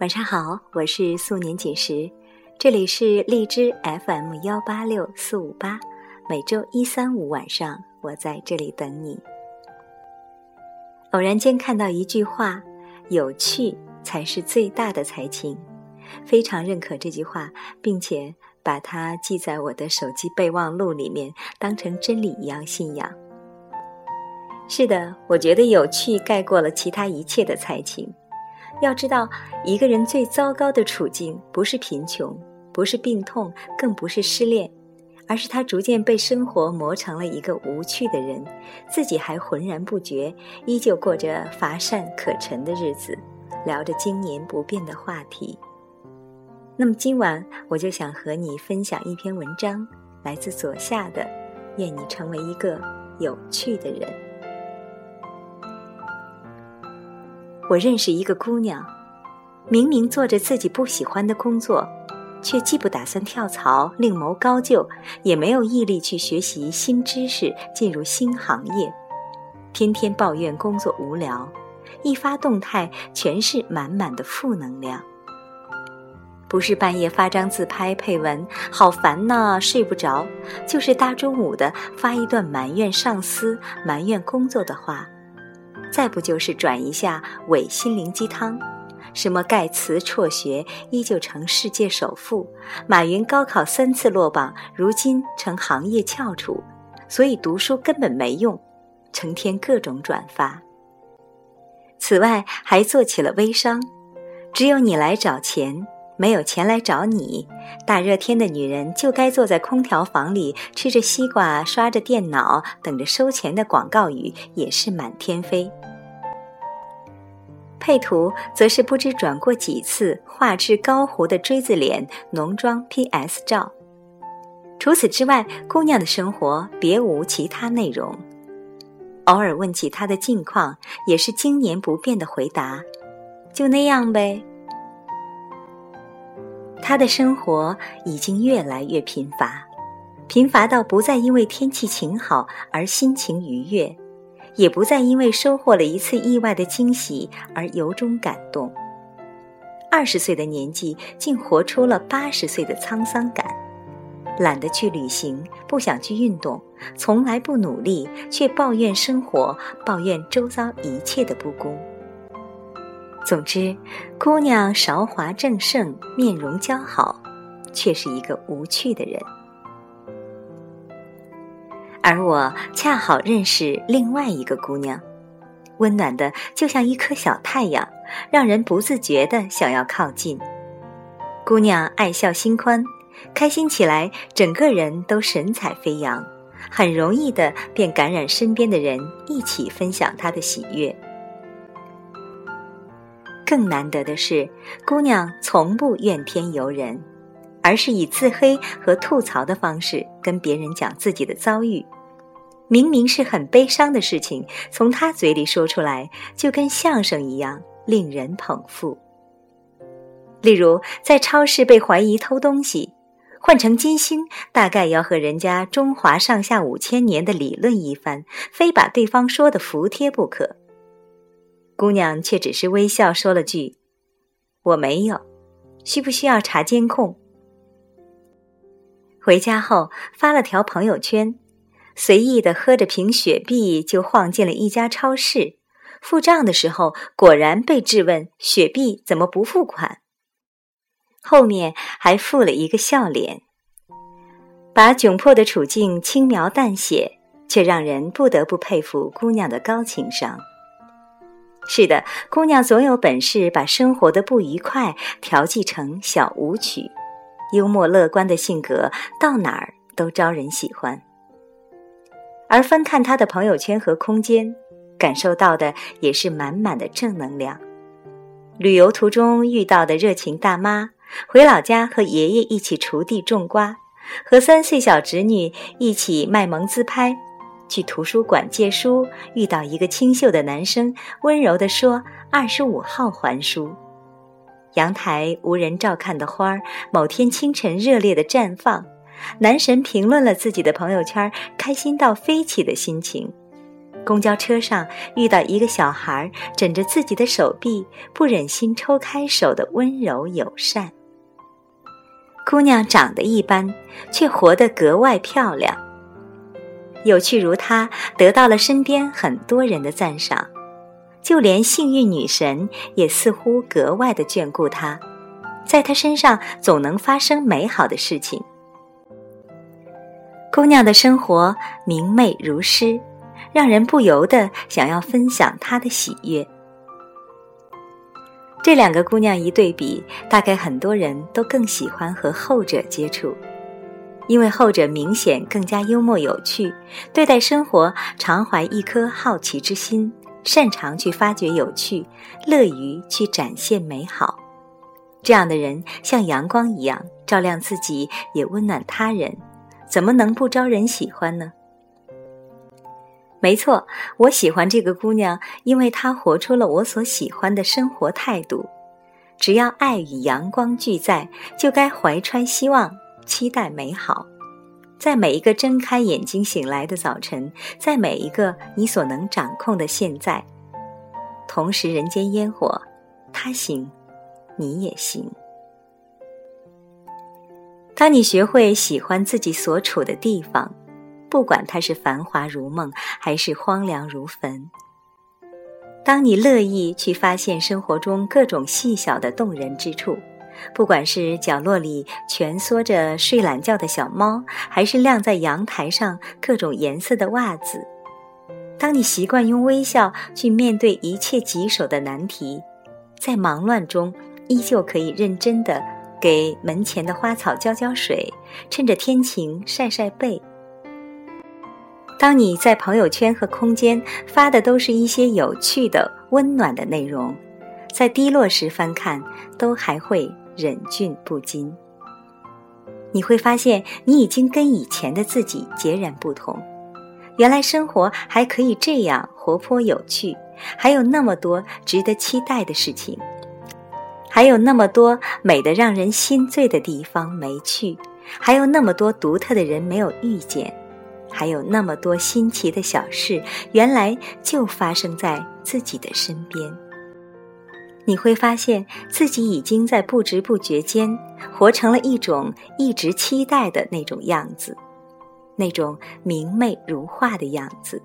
晚上好，我是素年锦时，这里是荔枝 FM 幺八六四五八，每周一、三、五晚上，我在这里等你。偶然间看到一句话：“有趣才是最大的才情。”非常认可这句话，并且把它记在我的手机备忘录里面，当成真理一样信仰。是的，我觉得有趣盖过了其他一切的才情。要知道，一个人最糟糕的处境，不是贫穷，不是病痛，更不是失恋，而是他逐渐被生活磨成了一个无趣的人，自己还浑然不觉，依旧过着乏善可陈的日子，聊着经年不变的话题。那么今晚我就想和你分享一篇文章，来自左下的《愿你成为一个有趣的人》。我认识一个姑娘，明明做着自己不喜欢的工作，却既不打算跳槽另谋高就，也没有毅力去学习新知识进入新行业，天天抱怨工作无聊，一发动态全是满满的负能量。不是半夜发张自拍配文“好烦呐，睡不着”，就是大中午的发一段埋怨上司、埋怨工作的话，再不就是转一下伪心灵鸡汤，什么盖茨辍学依旧成世界首富，马云高考三次落榜，如今成行业翘楚，所以读书根本没用，成天各种转发。此外，还做起了微商，只有你来找钱。没有钱来找你，大热天的女人就该坐在空调房里吃着西瓜，刷着电脑，等着收钱的广告语也是满天飞。配图则是不知转过几次画质高糊的锥子脸浓妆 PS 照。除此之外，姑娘的生活别无其他内容。偶尔问起她的近况，也是经年不变的回答：“就那样呗。”他的生活已经越来越贫乏，贫乏到不再因为天气晴好而心情愉悦，也不再因为收获了一次意外的惊喜而由衷感动。二十岁的年纪，竟活出了八十岁的沧桑感，懒得去旅行，不想去运动，从来不努力，却抱怨生活，抱怨周遭一切的不公。总之，姑娘韶华正盛，面容姣好，却是一个无趣的人。而我恰好认识另外一个姑娘，温暖的就像一颗小太阳，让人不自觉的想要靠近。姑娘爱笑心宽，开心起来，整个人都神采飞扬，很容易的便感染身边的人，一起分享她的喜悦。更难得的是，姑娘从不怨天尤人，而是以自黑和吐槽的方式跟别人讲自己的遭遇。明明是很悲伤的事情，从她嘴里说出来，就跟相声一样令人捧腹。例如，在超市被怀疑偷东西，换成金星，大概要和人家中华上下五千年的理论一番，非把对方说的服帖不可。姑娘却只是微笑说了句：“我没有，需不需要查监控？”回家后发了条朋友圈，随意的喝着瓶雪碧就晃进了一家超市，付账的时候果然被质问：“雪碧怎么不付款？”后面还附了一个笑脸，把窘迫的处境轻描淡写，却让人不得不佩服姑娘的高情商。是的，姑娘总有本事把生活的不愉快调剂成小舞曲，幽默乐观的性格到哪儿都招人喜欢。而翻看她的朋友圈和空间，感受到的也是满满的正能量。旅游途中遇到的热情大妈，回老家和爷爷一起锄地种瓜，和三岁小侄女一起卖萌自拍。去图书馆借书，遇到一个清秀的男生，温柔地说：“二十五号还书。”阳台无人照看的花儿，某天清晨热烈的绽放。男神评论了自己的朋友圈，开心到飞起的心情。公交车上遇到一个小孩枕着自己的手臂，不忍心抽开手的温柔友善。姑娘长得一般，却活得格外漂亮。有趣如她，得到了身边很多人的赞赏，就连幸运女神也似乎格外的眷顾她，在她身上总能发生美好的事情。姑娘的生活明媚如诗。让人不由得想要分享她的喜悦。这两个姑娘一对比，大概很多人都更喜欢和后者接触，因为后者明显更加幽默有趣，对待生活常怀一颗好奇之心，擅长去发掘有趣，乐于去展现美好。这样的人像阳光一样，照亮自己，也温暖他人，怎么能不招人喜欢呢？没错，我喜欢这个姑娘，因为她活出了我所喜欢的生活态度。只要爱与阳光俱在，就该怀揣希望，期待美好。在每一个睁开眼睛醒来的早晨，在每一个你所能掌控的现在，同时人间烟火，他行，你也行。当你学会喜欢自己所处的地方。不管它是繁华如梦，还是荒凉如坟。当你乐意去发现生活中各种细小的动人之处，不管是角落里蜷缩着睡懒觉的小猫，还是晾在阳台上各种颜色的袜子；当你习惯用微笑去面对一切棘手的难题，在忙乱中依旧可以认真的给门前的花草浇浇水，趁着天晴晒晒背。当你在朋友圈和空间发的都是一些有趣的、温暖的内容，在低落时翻看，都还会忍俊不禁。你会发现，你已经跟以前的自己截然不同。原来生活还可以这样活泼有趣，还有那么多值得期待的事情，还有那么多美得让人心醉的地方没去，还有那么多独特的人没有遇见。还有那么多新奇的小事，原来就发生在自己的身边。你会发现自己已经在不知不觉间活成了一种一直期待的那种样子，那种明媚如画的样子。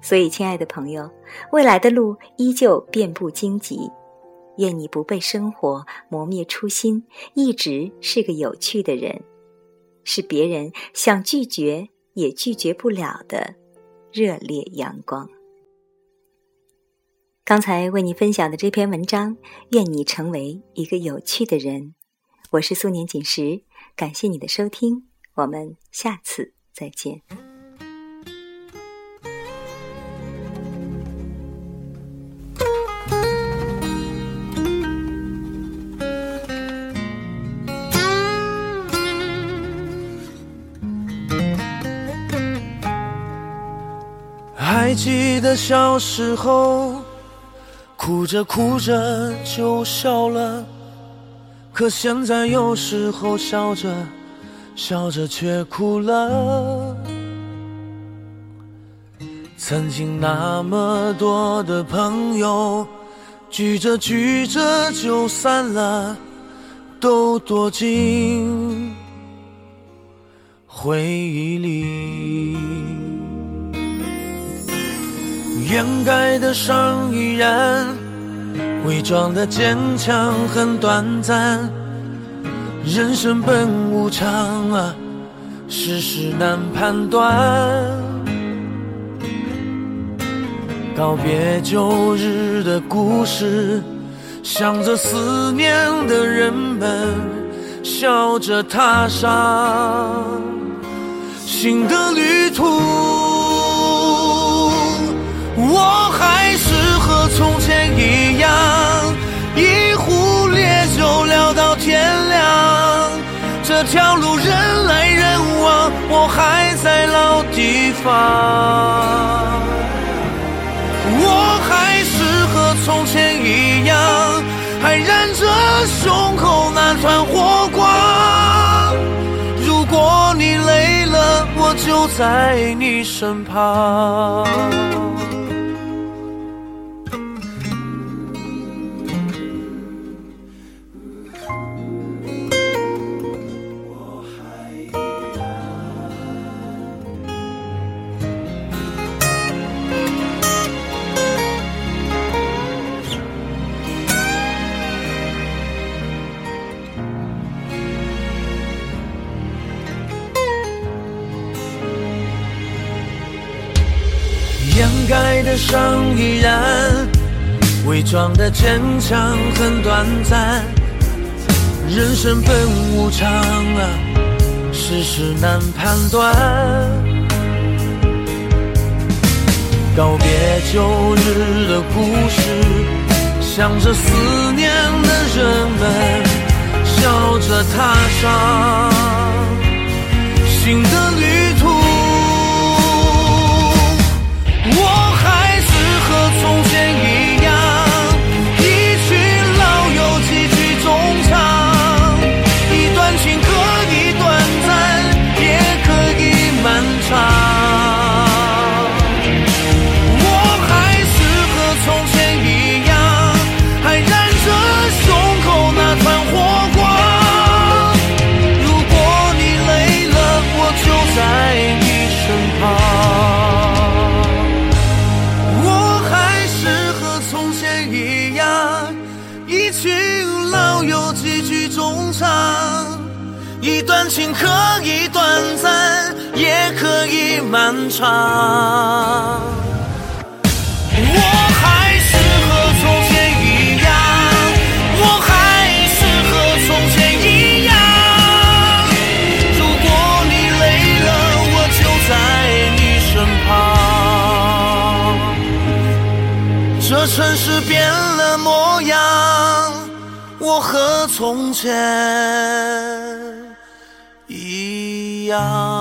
所以，亲爱的朋友，未来的路依旧遍布荆棘，愿你不被生活磨灭初心，一直是个有趣的人。是别人想拒绝也拒绝不了的热烈阳光。刚才为你分享的这篇文章，愿你成为一个有趣的人。我是素年锦时，感谢你的收听，我们下次再见。还记得小时候，哭着哭着就笑了。可现在有时候笑着笑着却哭了。曾经那么多的朋友，聚着聚着就散了，都躲进回忆里。掩盖的伤依然，伪装的坚强很短暂。人生本无常啊，世事难判断。告别旧日的故事，想着思念的人们，笑着踏上新的旅途。我还是从前一样，一壶烈酒聊到天亮。这条路人来人往，我还在老地方。我还是和从前一样，还燃着胸口那团火光。如果你累了，我。就在你身旁。伤依然，伪装的坚强很短暂。人生本无常啊，世事难判断。告别旧日的故事，想着思念的人们，笑着踏上可以漫长。我还是和从前一样，我还是和从前一样。如果你累了，我就在你身旁。这城市变了模样，我和从前一样。